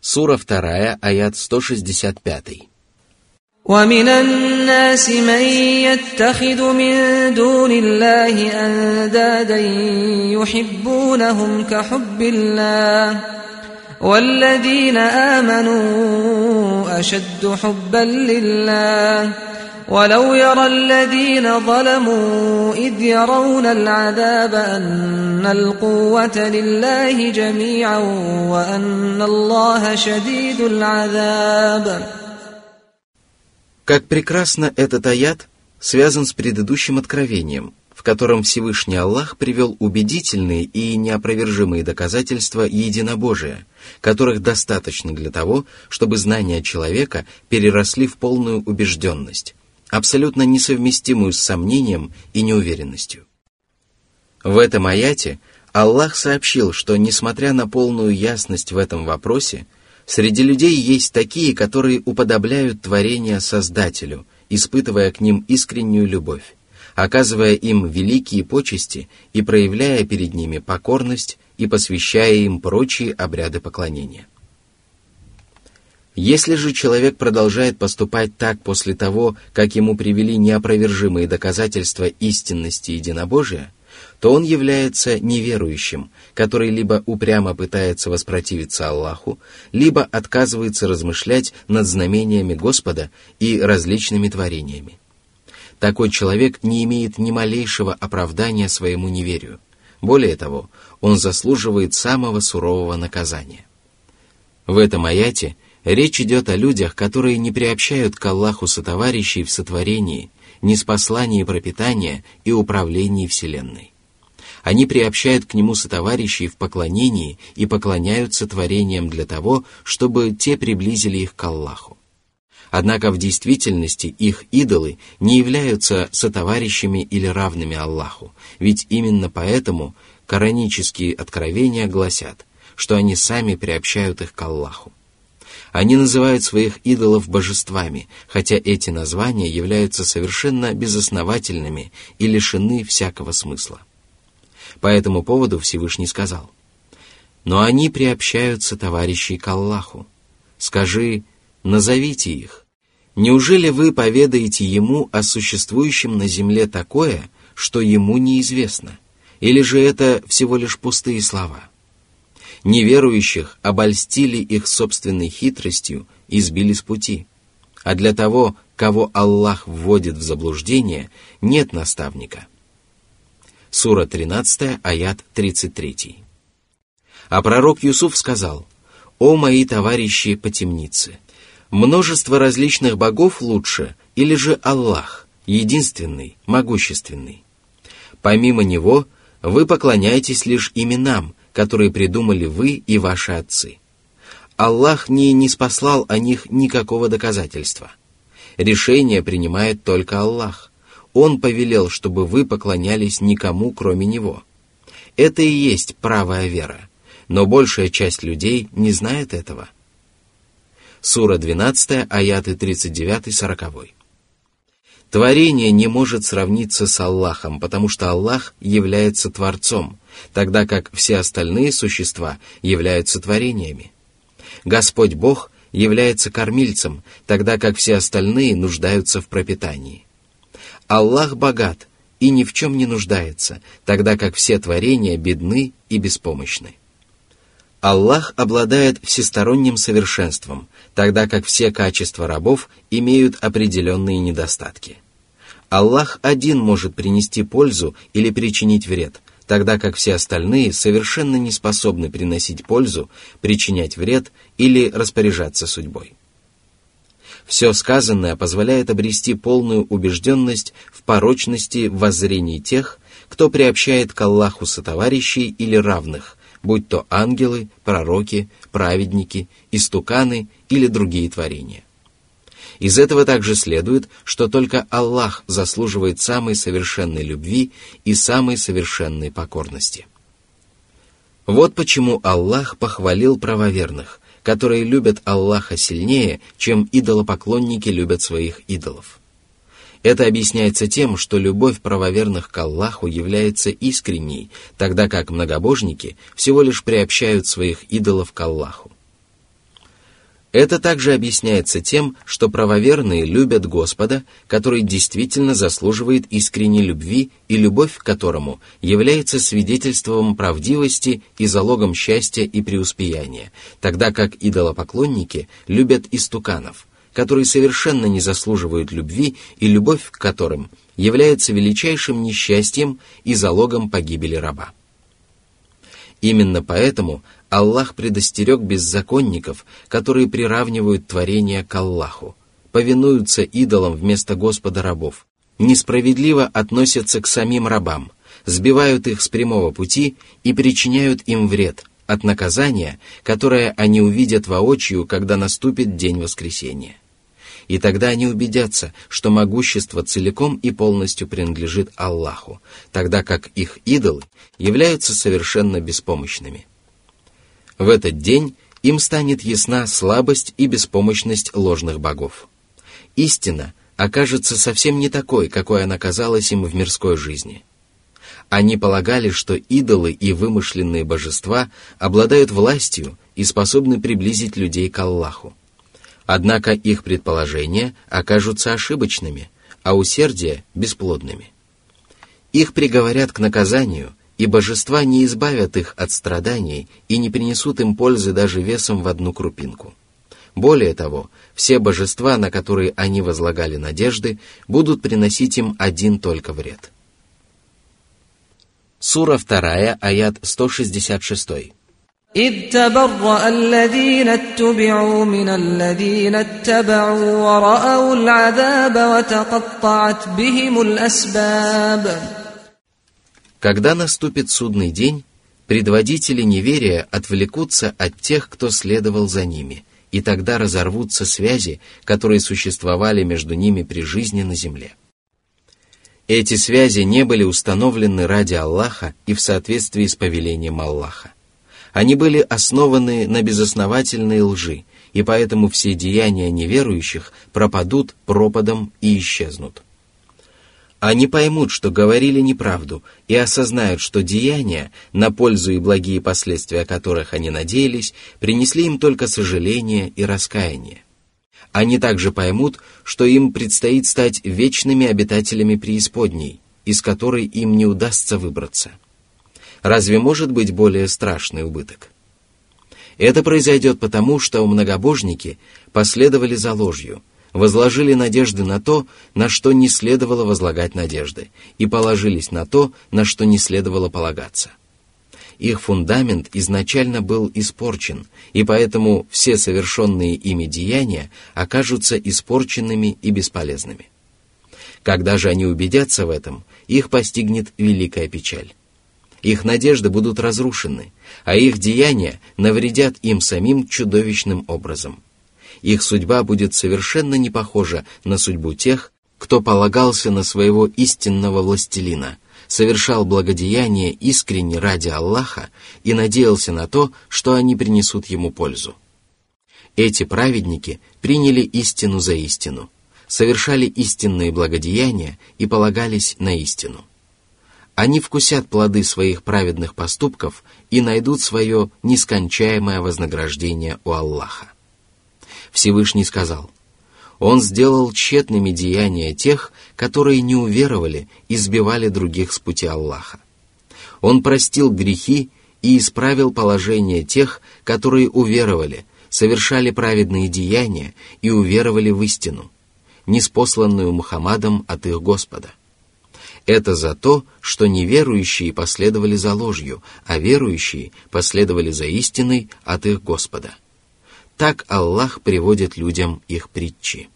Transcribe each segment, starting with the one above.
Сура 2, аят 165. ومن الناس من يتخذ من دون الله اندادا يحبونهم كحب الله والذين امنوا اشد حبا لله ولو يرى الذين ظلموا اذ يرون العذاب ان القوه لله جميعا وان الله شديد العذاب Как прекрасно этот аят связан с предыдущим откровением, в котором Всевышний Аллах привел убедительные и неопровержимые доказательства единобожия, которых достаточно для того, чтобы знания человека переросли в полную убежденность, абсолютно несовместимую с сомнением и неуверенностью. В этом аяте Аллах сообщил, что, несмотря на полную ясность в этом вопросе, Среди людей есть такие, которые уподобляют творения Создателю, испытывая к ним искреннюю любовь, оказывая им великие почести и проявляя перед ними покорность и посвящая им прочие обряды поклонения. Если же человек продолжает поступать так после того, как ему привели неопровержимые доказательства истинности единобожия, то он является неверующим, который либо упрямо пытается воспротивиться Аллаху, либо отказывается размышлять над знамениями Господа и различными творениями. Такой человек не имеет ни малейшего оправдания своему неверию. Более того, он заслуживает самого сурового наказания. В этом аяте речь идет о людях, которые не приобщают к Аллаху сотоварищей в сотворении, неспослании пропитания и управлении Вселенной. Они приобщают к нему сотоварищей в поклонении и поклоняются творениям для того, чтобы те приблизили их к Аллаху. Однако в действительности их идолы не являются сотоварищами или равными Аллаху, ведь именно поэтому коранические откровения гласят, что они сами приобщают их к Аллаху. Они называют своих идолов божествами, хотя эти названия являются совершенно безосновательными и лишены всякого смысла. По этому поводу Всевышний сказал, «Но они приобщаются товарищей к Аллаху. Скажи, назовите их. Неужели вы поведаете ему о существующем на земле такое, что ему неизвестно? Или же это всего лишь пустые слова?» Неверующих обольстили их собственной хитростью и сбили с пути. А для того, кого Аллах вводит в заблуждение, нет наставника – Сура 13, аят 33. А пророк Юсуф сказал, «О мои товарищи по темнице! Множество различных богов лучше, или же Аллах, единственный, могущественный? Помимо Него, вы поклоняетесь лишь именам, которые придумали вы и ваши отцы. Аллах не, спаслал о них никакого доказательства. Решение принимает только Аллах. Он повелел, чтобы вы поклонялись никому, кроме Него. Это и есть правая вера, но большая часть людей не знает этого. Сура 12, аяты 39-40. Творение не может сравниться с Аллахом, потому что Аллах является Творцом, тогда как все остальные существа являются творениями. Господь Бог является кормильцем, тогда как все остальные нуждаются в пропитании. Аллах богат и ни в чем не нуждается, тогда как все творения бедны и беспомощны. Аллах обладает всесторонним совершенством, тогда как все качества рабов имеют определенные недостатки. Аллах один может принести пользу или причинить вред, тогда как все остальные совершенно не способны приносить пользу, причинять вред или распоряжаться судьбой. Все сказанное позволяет обрести полную убежденность в порочности воззрений тех, кто приобщает к Аллаху сотоварищей или равных, будь то ангелы, пророки, праведники, истуканы или другие творения. Из этого также следует, что только Аллах заслуживает самой совершенной любви и самой совершенной покорности. Вот почему Аллах похвалил правоверных, которые любят Аллаха сильнее, чем идолопоклонники любят своих идолов. Это объясняется тем, что любовь правоверных к Аллаху является искренней, тогда как многобожники всего лишь приобщают своих идолов к Аллаху. Это также объясняется тем, что правоверные любят Господа, который действительно заслуживает искренней любви и любовь к которому является свидетельством правдивости и залогом счастья и преуспеяния, тогда как идолопоклонники любят истуканов, которые совершенно не заслуживают любви и любовь к которым является величайшим несчастьем и залогом погибели раба. Именно поэтому Аллах предостерег беззаконников, которые приравнивают творение к Аллаху, повинуются идолам вместо Господа рабов, несправедливо относятся к самим рабам, сбивают их с прямого пути и причиняют им вред от наказания, которое они увидят воочию, когда наступит день воскресения. И тогда они убедятся, что могущество целиком и полностью принадлежит Аллаху, тогда как их идолы являются совершенно беспомощными. В этот день им станет ясна слабость и беспомощность ложных богов. Истина окажется совсем не такой, какой она казалась им в мирской жизни. Они полагали, что идолы и вымышленные божества обладают властью и способны приблизить людей к Аллаху. Однако их предположения окажутся ошибочными, а усердия – бесплодными. Их приговорят к наказанию, и божества не избавят их от страданий и не принесут им пользы даже весом в одну крупинку. Более того, все божества, на которые они возлагали надежды, будут приносить им один только вред. Сура 2, аят 166. إذ تبرأ الذين اتبعوا من الذين اتبعوا ورأوا العذاب وتقطعت بهم الأسباب когда наступит судный день, предводители неверия отвлекутся от тех, кто следовал за ними, и тогда разорвутся связи, которые существовали между ними при жизни на земле. Эти связи не были установлены ради Аллаха и в соответствии с повелением Аллаха. Они были основаны на безосновательной лжи, и поэтому все деяния неверующих пропадут пропадом и исчезнут. Они поймут, что говорили неправду, и осознают, что деяния, на пользу и благие последствия которых они надеялись, принесли им только сожаление и раскаяние. Они также поймут, что им предстоит стать вечными обитателями преисподней, из которой им не удастся выбраться – Разве может быть более страшный убыток? Это произойдет потому, что многобожники последовали за ложью, возложили надежды на то, на что не следовало возлагать надежды, и положились на то, на что не следовало полагаться. Их фундамент изначально был испорчен, и поэтому все совершенные ими деяния окажутся испорченными и бесполезными. Когда же они убедятся в этом, их постигнет великая печаль. Их надежды будут разрушены, а их деяния навредят им самим чудовищным образом. Их судьба будет совершенно не похожа на судьбу тех, кто полагался на своего истинного властелина, совершал благодеяние искренне ради Аллаха и надеялся на то, что они принесут ему пользу. Эти праведники приняли истину за истину, совершали истинные благодеяния и полагались на истину они вкусят плоды своих праведных поступков и найдут свое нескончаемое вознаграждение у Аллаха. Всевышний сказал, Он сделал тщетными деяния тех, которые не уверовали и сбивали других с пути Аллаха. Он простил грехи и исправил положение тех, которые уверовали, совершали праведные деяния и уверовали в истину, неспосланную Мухаммадом от их Господа. Это за то, что неверующие последовали за ложью, а верующие последовали за истиной от их Господа. Так Аллах приводит людям их притчи.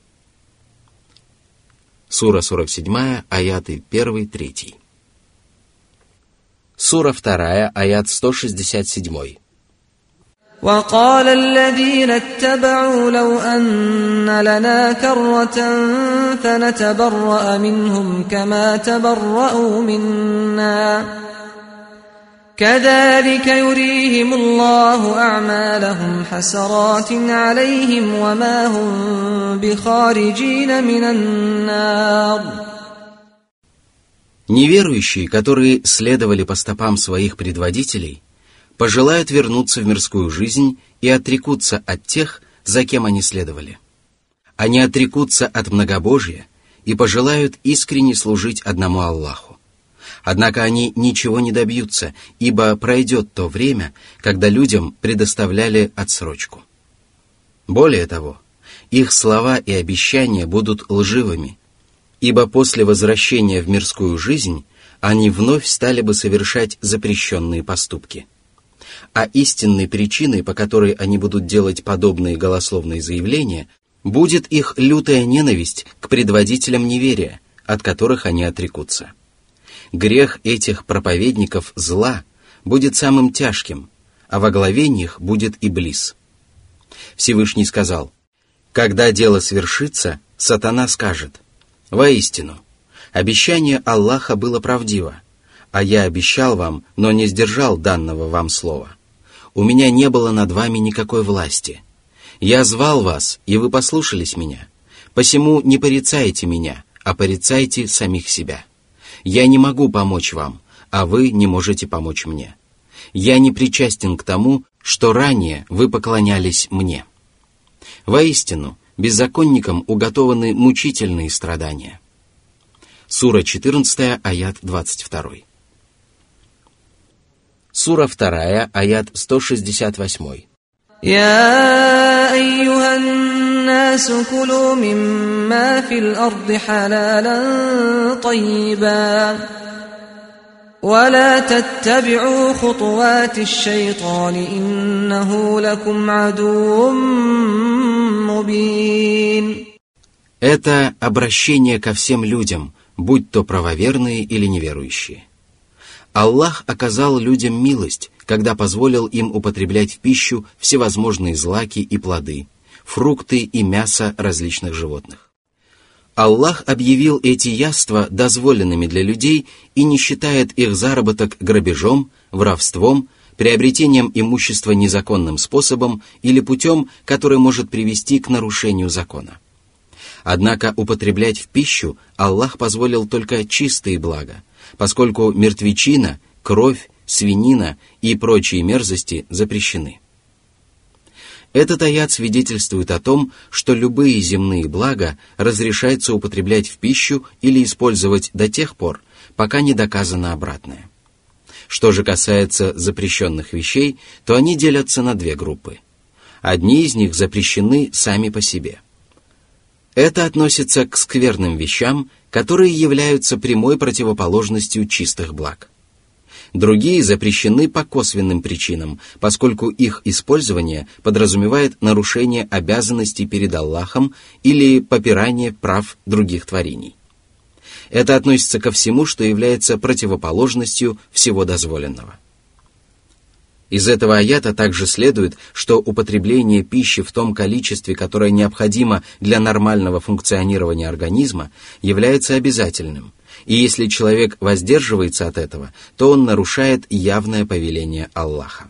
Сура 47, аяты 1-3. Сура 2, аят 167. وقال الذين اتبعوا لو أن لنا كرة فنتبرأ منهم كما تبرأوا منا كذلك يريهم الله أعمالهم حسرات عليهم وما هم بخارجين من النار Неверующие, которые следовали по стопам своих предводителей, пожелают вернуться в мирскую жизнь и отрекутся от тех, за кем они следовали. Они отрекутся от многобожия и пожелают искренне служить одному Аллаху. Однако они ничего не добьются, ибо пройдет то время, когда людям предоставляли отсрочку. Более того, их слова и обещания будут лживыми, ибо после возвращения в мирскую жизнь они вновь стали бы совершать запрещенные поступки. А истинной причиной, по которой они будут делать подобные голословные заявления, будет их лютая ненависть к предводителям неверия, от которых они отрекутся. Грех этих проповедников зла будет самым тяжким, а во главе них будет Иблис. Всевышний сказал, «Когда дело свершится, сатана скажет, «Воистину, обещание Аллаха было правдиво, а я обещал вам, но не сдержал данного вам слова. У меня не было над вами никакой власти» Я звал вас, и вы послушались меня. Посему не порицайте меня, а порицайте самих себя. Я не могу помочь вам, а вы не можете помочь мне. Я не причастен к тому, что ранее вы поклонялись мне. Воистину, беззаконникам уготованы мучительные страдания. Сура 14, аят 22. Сура 2, аят 168. يا أيها الناس كلوا مما في الأرض حلالا طيبا ولا تتبعوا خطوات الشيطان إنه لكم عدو مبين Это обращение ко всем людям, будь то правоверные или неверующие. Аллах оказал людям милость, когда позволил им употреблять в пищу всевозможные злаки и плоды, фрукты и мясо различных животных. Аллах объявил эти яства дозволенными для людей и не считает их заработок грабежом, воровством, приобретением имущества незаконным способом или путем, который может привести к нарушению закона. Однако употреблять в пищу Аллах позволил только чистые блага, поскольку мертвечина, кровь, свинина и прочие мерзости запрещены. Этот аят свидетельствует о том, что любые земные блага разрешается употреблять в пищу или использовать до тех пор, пока не доказано обратное. Что же касается запрещенных вещей, то они делятся на две группы. Одни из них запрещены сами по себе. Это относится к скверным вещам, которые являются прямой противоположностью чистых благ. Другие запрещены по косвенным причинам, поскольку их использование подразумевает нарушение обязанностей перед Аллахом или попирание прав других творений. Это относится ко всему, что является противоположностью всего дозволенного. Из этого аята также следует, что употребление пищи в том количестве, которое необходимо для нормального функционирования организма, является обязательным. И если человек воздерживается от этого, то он нарушает явное повеление Аллаха.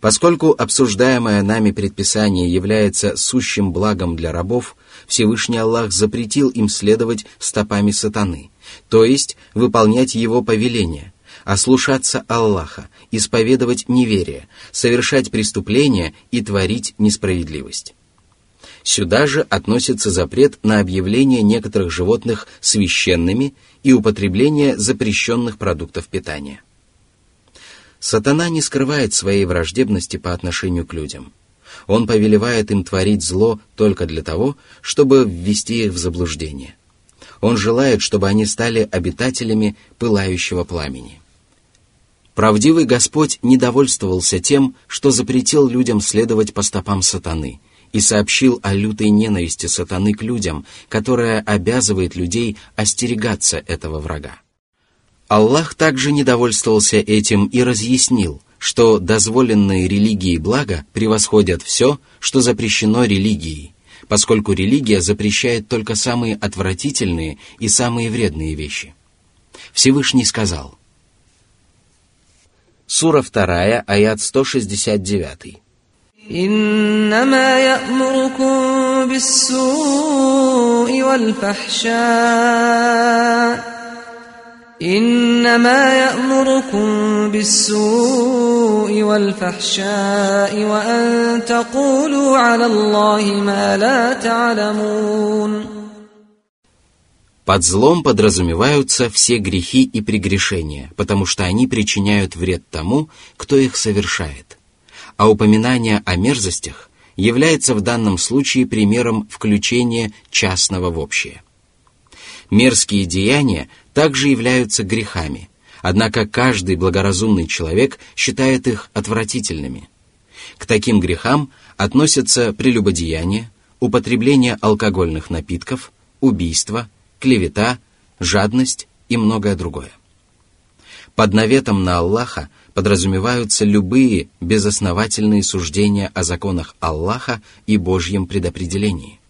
Поскольку обсуждаемое нами предписание является сущим благом для рабов, Всевышний Аллах запретил им следовать стопами сатаны, то есть выполнять его повеление, ослушаться Аллаха, исповедовать неверие, совершать преступления и творить несправедливость. Сюда же относится запрет на объявление некоторых животных священными и употребление запрещенных продуктов питания. Сатана не скрывает своей враждебности по отношению к людям. Он повелевает им творить зло только для того, чтобы ввести их в заблуждение. Он желает, чтобы они стали обитателями пылающего пламени. Правдивый Господь не довольствовался тем, что запретил людям следовать по стопам сатаны и сообщил о лютой ненависти сатаны к людям, которая обязывает людей остерегаться этого врага. Аллах также не довольствовался этим и разъяснил, что дозволенные религии блага превосходят все, что запрещено религией, поскольку религия запрещает только самые отвратительные и самые вредные вещи. Всевышний сказал – Сура 2, аят 169. إنما يأمركم بالسوء والفحشاء إنما يأمركم بالسوء والفحشاء وأن تقولوا على الله ما لا تعلمون Под злом подразумеваются все грехи и прегрешения, потому что они причиняют вред тому, кто их совершает. а упоминание о мерзостях является в данном случае примером включения частного в общее. Мерзкие деяния также являются грехами, однако каждый благоразумный человек считает их отвратительными. К таким грехам относятся прелюбодеяние, употребление алкогольных напитков, убийство, клевета, жадность и многое другое. Под наветом на Аллаха подразумеваются любые безосновательные суждения о законах Аллаха и Божьем предопределении.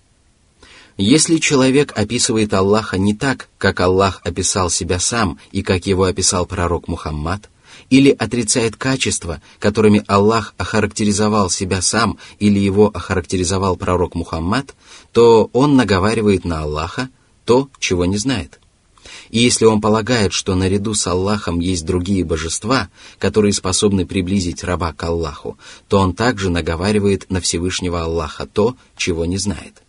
Если человек описывает Аллаха не так, как Аллах описал себя сам и как его описал пророк Мухаммад, или отрицает качества, которыми Аллах охарактеризовал себя сам или его охарактеризовал пророк Мухаммад, то он наговаривает на Аллаха, то, чего не знает. И если он полагает, что наряду с Аллахом есть другие божества, которые способны приблизить раба к Аллаху, то он также наговаривает на Всевышнего Аллаха то, чего не знает.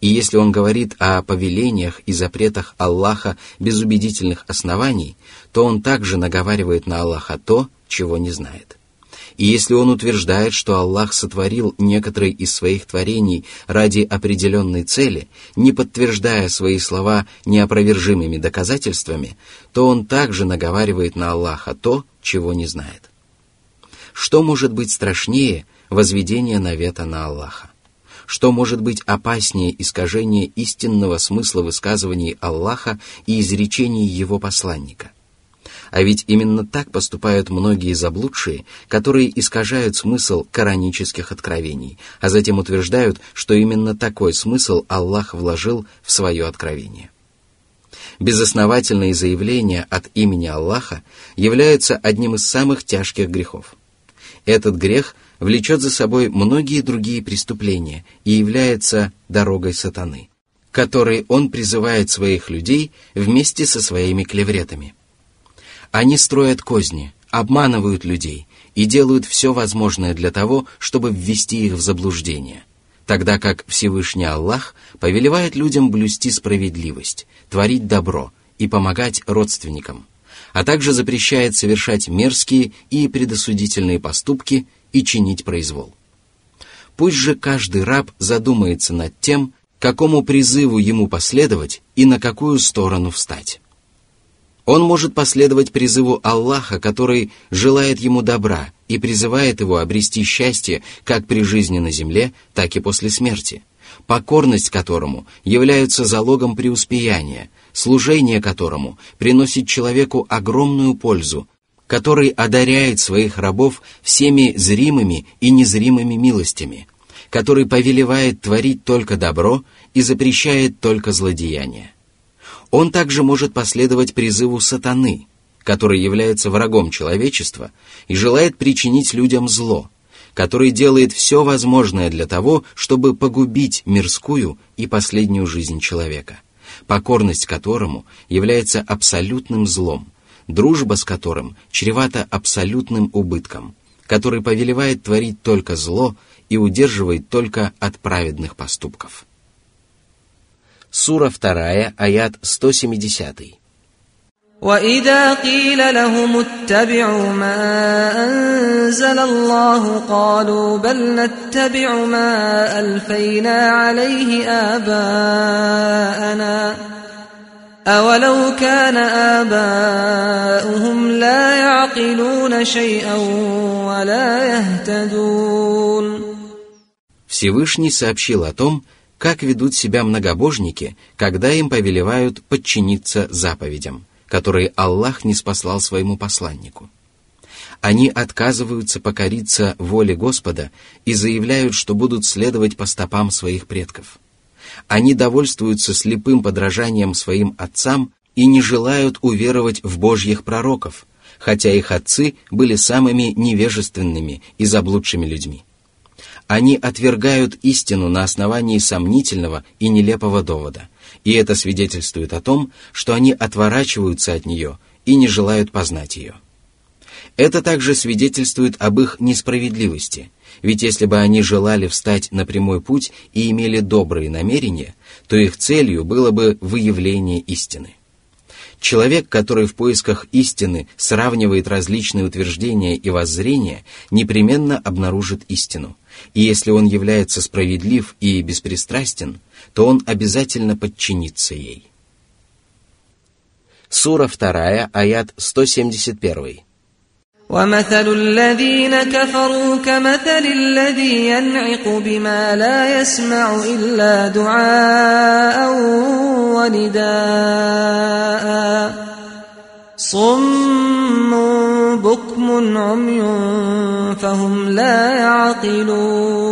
И если он говорит о повелениях и запретах Аллаха без убедительных оснований, то он также наговаривает на Аллаха то, чего не знает. И если он утверждает, что Аллах сотворил некоторые из своих творений ради определенной цели, не подтверждая свои слова неопровержимыми доказательствами, то он также наговаривает на Аллаха то, чего не знает. Что может быть страшнее возведения навета на Аллаха? Что может быть опаснее искажения истинного смысла высказываний Аллаха и изречений его посланника? А ведь именно так поступают многие заблудшие, которые искажают смысл коранических откровений, а затем утверждают, что именно такой смысл Аллах вложил в свое откровение. Безосновательные заявления от имени Аллаха являются одним из самых тяжких грехов. Этот грех влечет за собой многие другие преступления и является дорогой сатаны, которой он призывает своих людей вместе со своими клевретами – они строят козни, обманывают людей и делают все возможное для того, чтобы ввести их в заблуждение, тогда как Всевышний Аллах повелевает людям блюсти справедливость, творить добро и помогать родственникам, а также запрещает совершать мерзкие и предосудительные поступки и чинить произвол. Пусть же каждый раб задумается над тем, какому призыву ему последовать и на какую сторону встать. Он может последовать призыву Аллаха, который желает ему добра и призывает его обрести счастье как при жизни на земле, так и после смерти, покорность которому является залогом преуспеяния, служение которому приносит человеку огромную пользу, который одаряет своих рабов всеми зримыми и незримыми милостями, который повелевает творить только добро и запрещает только злодеяния. Он также может последовать призыву сатаны, который является врагом человечества и желает причинить людям зло, который делает все возможное для того, чтобы погубить мирскую и последнюю жизнь человека, покорность которому является абсолютным злом, дружба с которым чревата абсолютным убытком, который повелевает творить только зло и удерживает только от праведных поступков. Сура 2, аят 170. وإذا قيل لهم اتبعوا ما أنزل الله قالوا بل نتبع ما ألفينا عليه آباءنا أولو كان آباؤهم لا يعقلون شيئا ولا يهتدون Всевышний сообщил о том, как ведут себя многобожники, когда им повелевают подчиниться заповедям, которые Аллах не спаслал своему посланнику. Они отказываются покориться воле Господа и заявляют, что будут следовать по стопам своих предков. Они довольствуются слепым подражанием своим отцам и не желают уверовать в Божьих пророков, хотя их отцы были самыми невежественными и заблудшими людьми. Они отвергают истину на основании сомнительного и нелепого довода, и это свидетельствует о том, что они отворачиваются от нее и не желают познать ее. Это также свидетельствует об их несправедливости, ведь если бы они желали встать на прямой путь и имели добрые намерения, то их целью было бы выявление истины. Человек, который в поисках истины сравнивает различные утверждения и воззрения, непременно обнаружит истину. И если он является справедлив и беспристрастен, то он обязательно подчинится ей. Сура 2, аят 171. ومثل الذين كفروا كمثل الذي ينعق بما لا يسمع إلا دعاء ونداء صم بكم عمي فهم لا يعقلون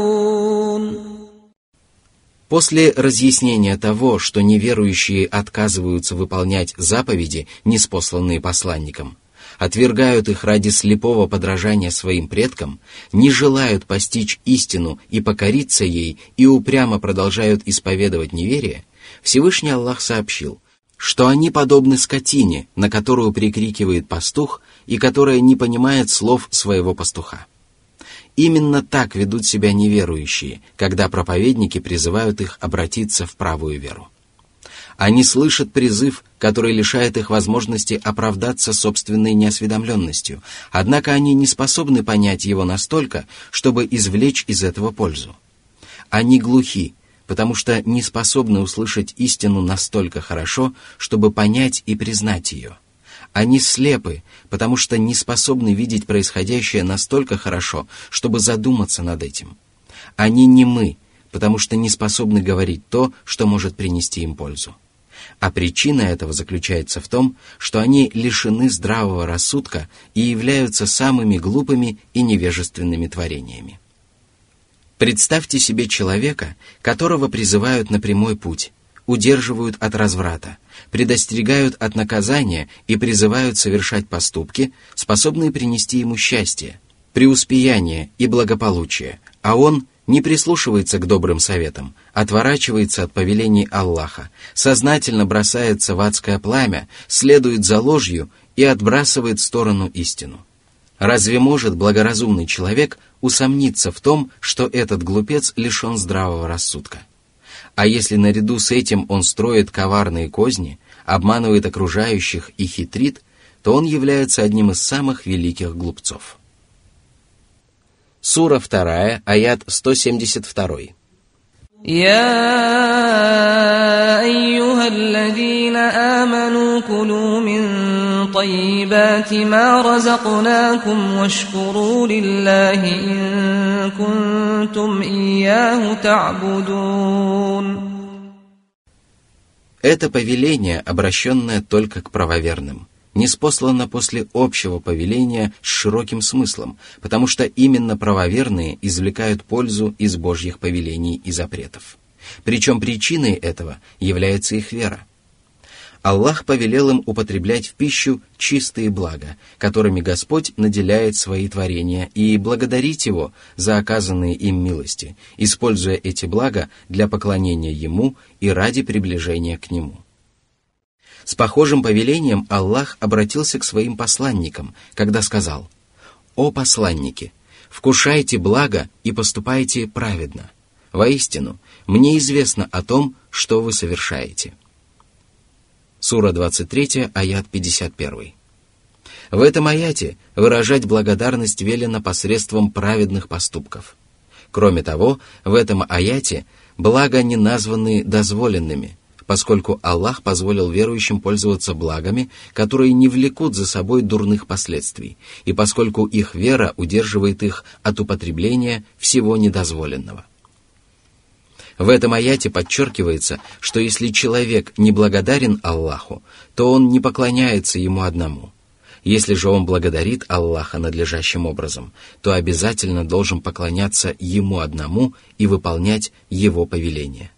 После разъяснения того, что неверующие отказываются выполнять заповеди, неспосланные посланником, отвергают их ради слепого подражания своим предкам, не желают постичь истину и покориться ей и упрямо продолжают исповедовать неверие, Всевышний Аллах сообщил, что они подобны скотине, на которую прикрикивает пастух и которая не понимает слов своего пастуха. Именно так ведут себя неверующие, когда проповедники призывают их обратиться в правую веру. Они слышат призыв, который лишает их возможности оправдаться собственной неосведомленностью, однако они не способны понять его настолько, чтобы извлечь из этого пользу. Они глухи, потому что не способны услышать истину настолько хорошо, чтобы понять и признать ее. Они слепы, потому что не способны видеть происходящее настолько хорошо, чтобы задуматься над этим. Они не мы, потому что не способны говорить то, что может принести им пользу. А причина этого заключается в том, что они лишены здравого рассудка и являются самыми глупыми и невежественными творениями. Представьте себе человека, которого призывают на прямой путь, удерживают от разврата, предостерегают от наказания и призывают совершать поступки, способные принести ему счастье, преуспеяние и благополучие, а он не прислушивается к добрым советам, отворачивается от повелений Аллаха, сознательно бросается в адское пламя, следует за ложью и отбрасывает в сторону истину. Разве может благоразумный человек усомниться в том, что этот глупец лишен здравого рассудка? А если наряду с этим он строит коварные козни, обманывает окружающих и хитрит, то он является одним из самых великих глупцов. Сура 2, аят 172. يا أيها الذين آمنوا كلوا من طيبات ما رزقناكم واشكروا لله إن كنتم إياه تعبدون Это повеление, обращенное только к правоверным, не спослано после общего повеления с широким смыслом, потому что именно правоверные извлекают пользу из Божьих повелений и запретов. Причем причиной этого является их вера – Аллах повелел им употреблять в пищу чистые блага, которыми Господь наделяет свои творения, и благодарить Его за оказанные им милости, используя эти блага для поклонения Ему и ради приближения к Нему. С похожим повелением Аллах обратился к своим посланникам, когда сказал «О посланники, вкушайте благо и поступайте праведно. Воистину, мне известно о том, что вы совершаете». Сура 23, аят 51. В этом аяте выражать благодарность велено посредством праведных поступков. Кроме того, в этом аяте блага не названы дозволенными, поскольку Аллах позволил верующим пользоваться благами, которые не влекут за собой дурных последствий, и поскольку их вера удерживает их от употребления всего недозволенного. В этом аяте подчеркивается, что если человек не благодарен Аллаху, то он не поклоняется ему одному. Если же он благодарит Аллаха надлежащим образом, то обязательно должен поклоняться ему одному и выполнять его повеления.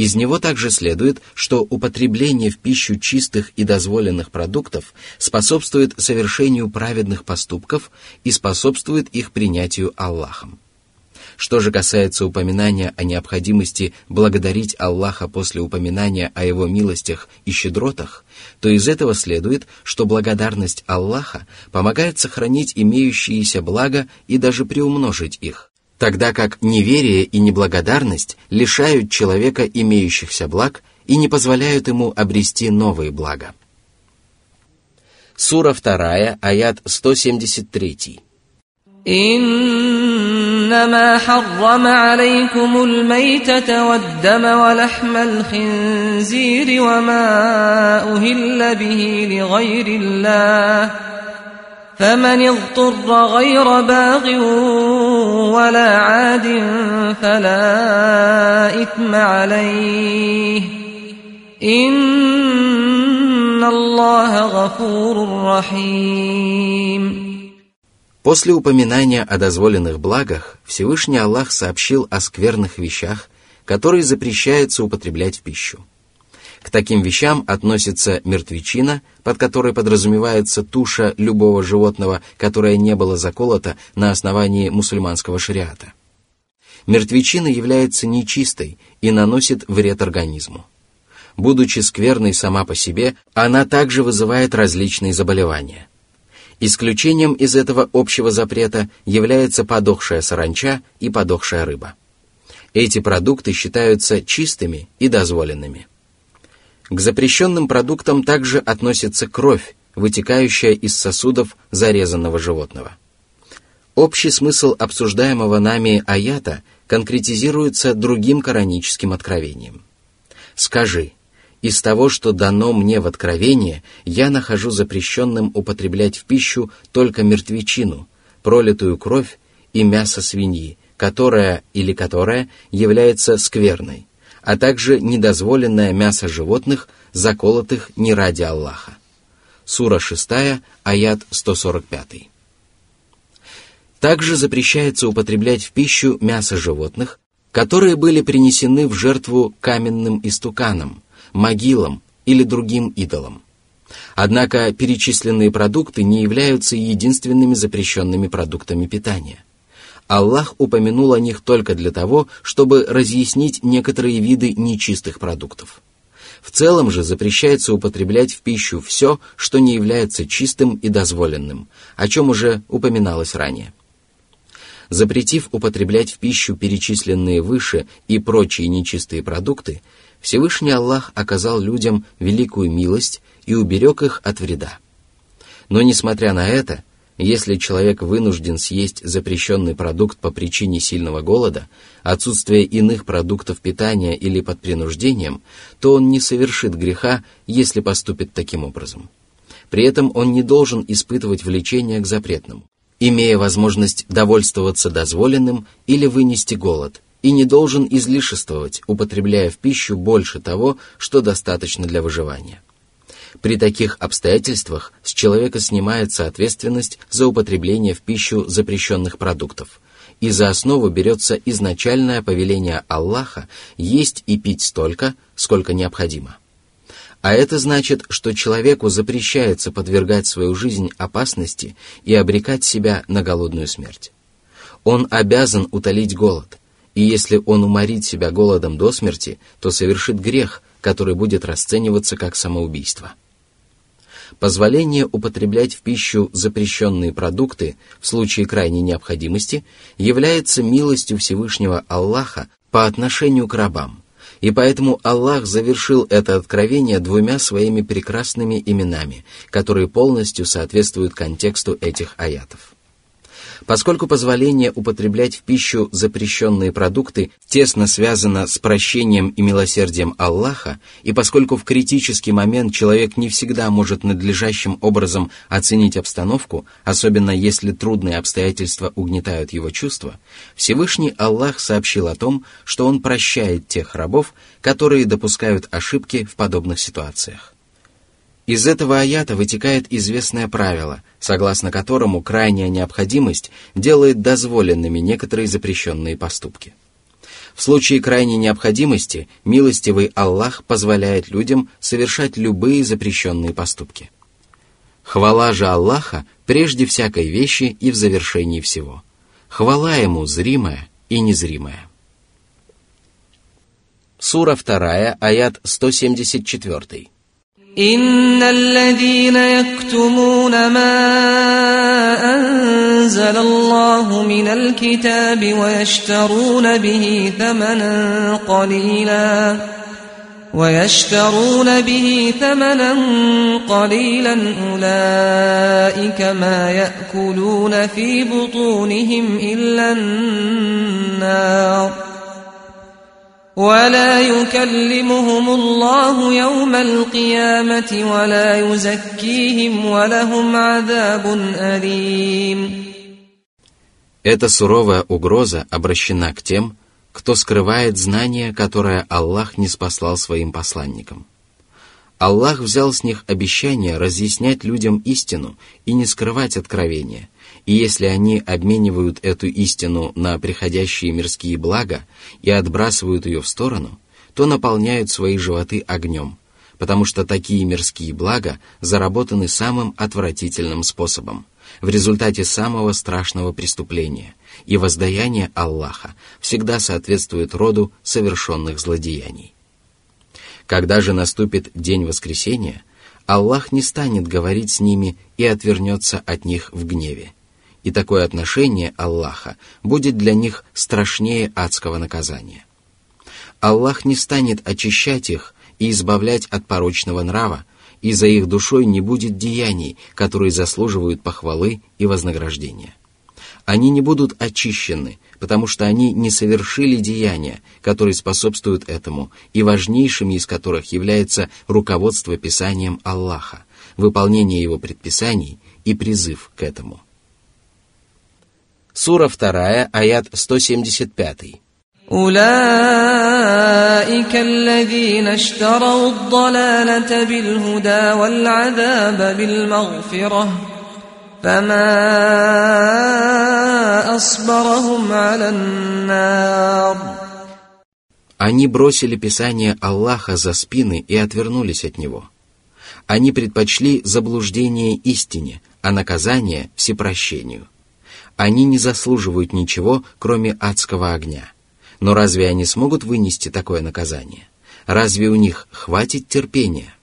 Из него также следует, что употребление в пищу чистых и дозволенных продуктов способствует совершению праведных поступков и способствует их принятию Аллахом. Что же касается упоминания о необходимости благодарить Аллаха после упоминания о Его милостях и щедротах, то из этого следует, что благодарность Аллаха помогает сохранить имеющиеся блага и даже приумножить их, тогда как неверие и неблагодарность лишают человека имеющихся благ и не позволяют ему обрести новые блага. Сура 2, аят 173. إنما حرم عليكم الميتة والدم ولحم الخنزير وما أهل به لغير الله فمن اضطر غير باغ ولا عاد فلا إثم عليه إن الله غفور رحيم После упоминания о дозволенных благах Всевышний Аллах сообщил о скверных вещах, которые запрещается употреблять в пищу. К таким вещам относится мертвечина, под которой подразумевается туша любого животного, которое не было заколото на основании мусульманского шариата. Мертвечина является нечистой и наносит вред организму. Будучи скверной сама по себе, она также вызывает различные заболевания. Исключением из этого общего запрета является подохшая саранча и подохшая рыба. Эти продукты считаются чистыми и дозволенными. К запрещенным продуктам также относится кровь, вытекающая из сосудов зарезанного животного. Общий смысл обсуждаемого нами аята конкретизируется другим кораническим откровением. «Скажи, из того, что дано мне в откровение, я нахожу запрещенным употреблять в пищу только мертвечину, пролитую кровь и мясо свиньи, которая или которая является скверной, а также недозволенное мясо животных, заколотых не ради Аллаха. Сура 6, аят 145. Также запрещается употреблять в пищу мясо животных, которые были принесены в жертву каменным истуканам, могилам или другим идолам. Однако перечисленные продукты не являются единственными запрещенными продуктами питания. Аллах упомянул о них только для того, чтобы разъяснить некоторые виды нечистых продуктов. В целом же запрещается употреблять в пищу все, что не является чистым и дозволенным, о чем уже упоминалось ранее. Запретив употреблять в пищу перечисленные выше и прочие нечистые продукты, Всевышний Аллах оказал людям великую милость и уберег их от вреда. Но несмотря на это, если человек вынужден съесть запрещенный продукт по причине сильного голода, отсутствия иных продуктов питания или под принуждением, то он не совершит греха, если поступит таким образом. При этом он не должен испытывать влечение к запретному, имея возможность довольствоваться дозволенным или вынести голод – и не должен излишествовать, употребляя в пищу больше того, что достаточно для выживания. При таких обстоятельствах с человека снимается ответственность за употребление в пищу запрещенных продуктов, и за основу берется изначальное повеление Аллаха есть и пить столько, сколько необходимо. А это значит, что человеку запрещается подвергать свою жизнь опасности и обрекать себя на голодную смерть. Он обязан утолить голод, и если он уморит себя голодом до смерти, то совершит грех, который будет расцениваться как самоубийство. Позволение употреблять в пищу запрещенные продукты в случае крайней необходимости является милостью Всевышнего Аллаха по отношению к рабам, и поэтому Аллах завершил это откровение двумя своими прекрасными именами, которые полностью соответствуют контексту этих аятов. Поскольку позволение употреблять в пищу запрещенные продукты тесно связано с прощением и милосердием Аллаха, и поскольку в критический момент человек не всегда может надлежащим образом оценить обстановку, особенно если трудные обстоятельства угнетают его чувства, Всевышний Аллах сообщил о том, что Он прощает тех рабов, которые допускают ошибки в подобных ситуациях. Из этого аята вытекает известное правило, согласно которому крайняя необходимость делает дозволенными некоторые запрещенные поступки. В случае крайней необходимости милостивый Аллах позволяет людям совершать любые запрещенные поступки. Хвала же Аллаха прежде всякой вещи и в завершении всего. Хвала Ему зримая и незримое. Сура 2, аят 174. إن الذين يكتمون ما أنزل الله من الكتاب ويشترون به ثمنا قليلا ويشترون به ثمنا قليلا أولئك ما يأكلون في بطونهم إلا النار ولا يكلمهم الله يوم القيامة ولا يزكيهم ولهم عذاب أليم Эта суровая угроза обращена к тем, кто скрывает знание, которое Аллах не спаслал своим посланникам. Аллах взял с них обещание разъяснять людям истину и не скрывать откровения, и если они обменивают эту истину на приходящие мирские блага и отбрасывают ее в сторону, то наполняют свои животы огнем, потому что такие мирские блага заработаны самым отвратительным способом, в результате самого страшного преступления, и воздаяние Аллаха всегда соответствует роду совершенных злодеяний. Когда же наступит день воскресения, Аллах не станет говорить с ними и отвернется от них в гневе. И такое отношение Аллаха будет для них страшнее адского наказания. Аллах не станет очищать их и избавлять от порочного нрава, и за их душой не будет деяний, которые заслуживают похвалы и вознаграждения. Они не будут очищены, потому что они не совершили деяния, которые способствуют этому, и важнейшими из которых является руководство Писанием Аллаха, выполнение его предписаний и призыв к этому. Сура 2, аят 175. أولئك الذين اشتروا الضلالة بالهدى والعذاب بالمغفرة فما أصبرهم على النار Они бросили Писание Аллаха за спины и отвернулись от него. Они предпочли заблуждение истине, а наказание – всепрощению. они не заслуживают ничего, кроме адского огня – но разве они смогут вынести такое наказание? Разве у них хватит терпения?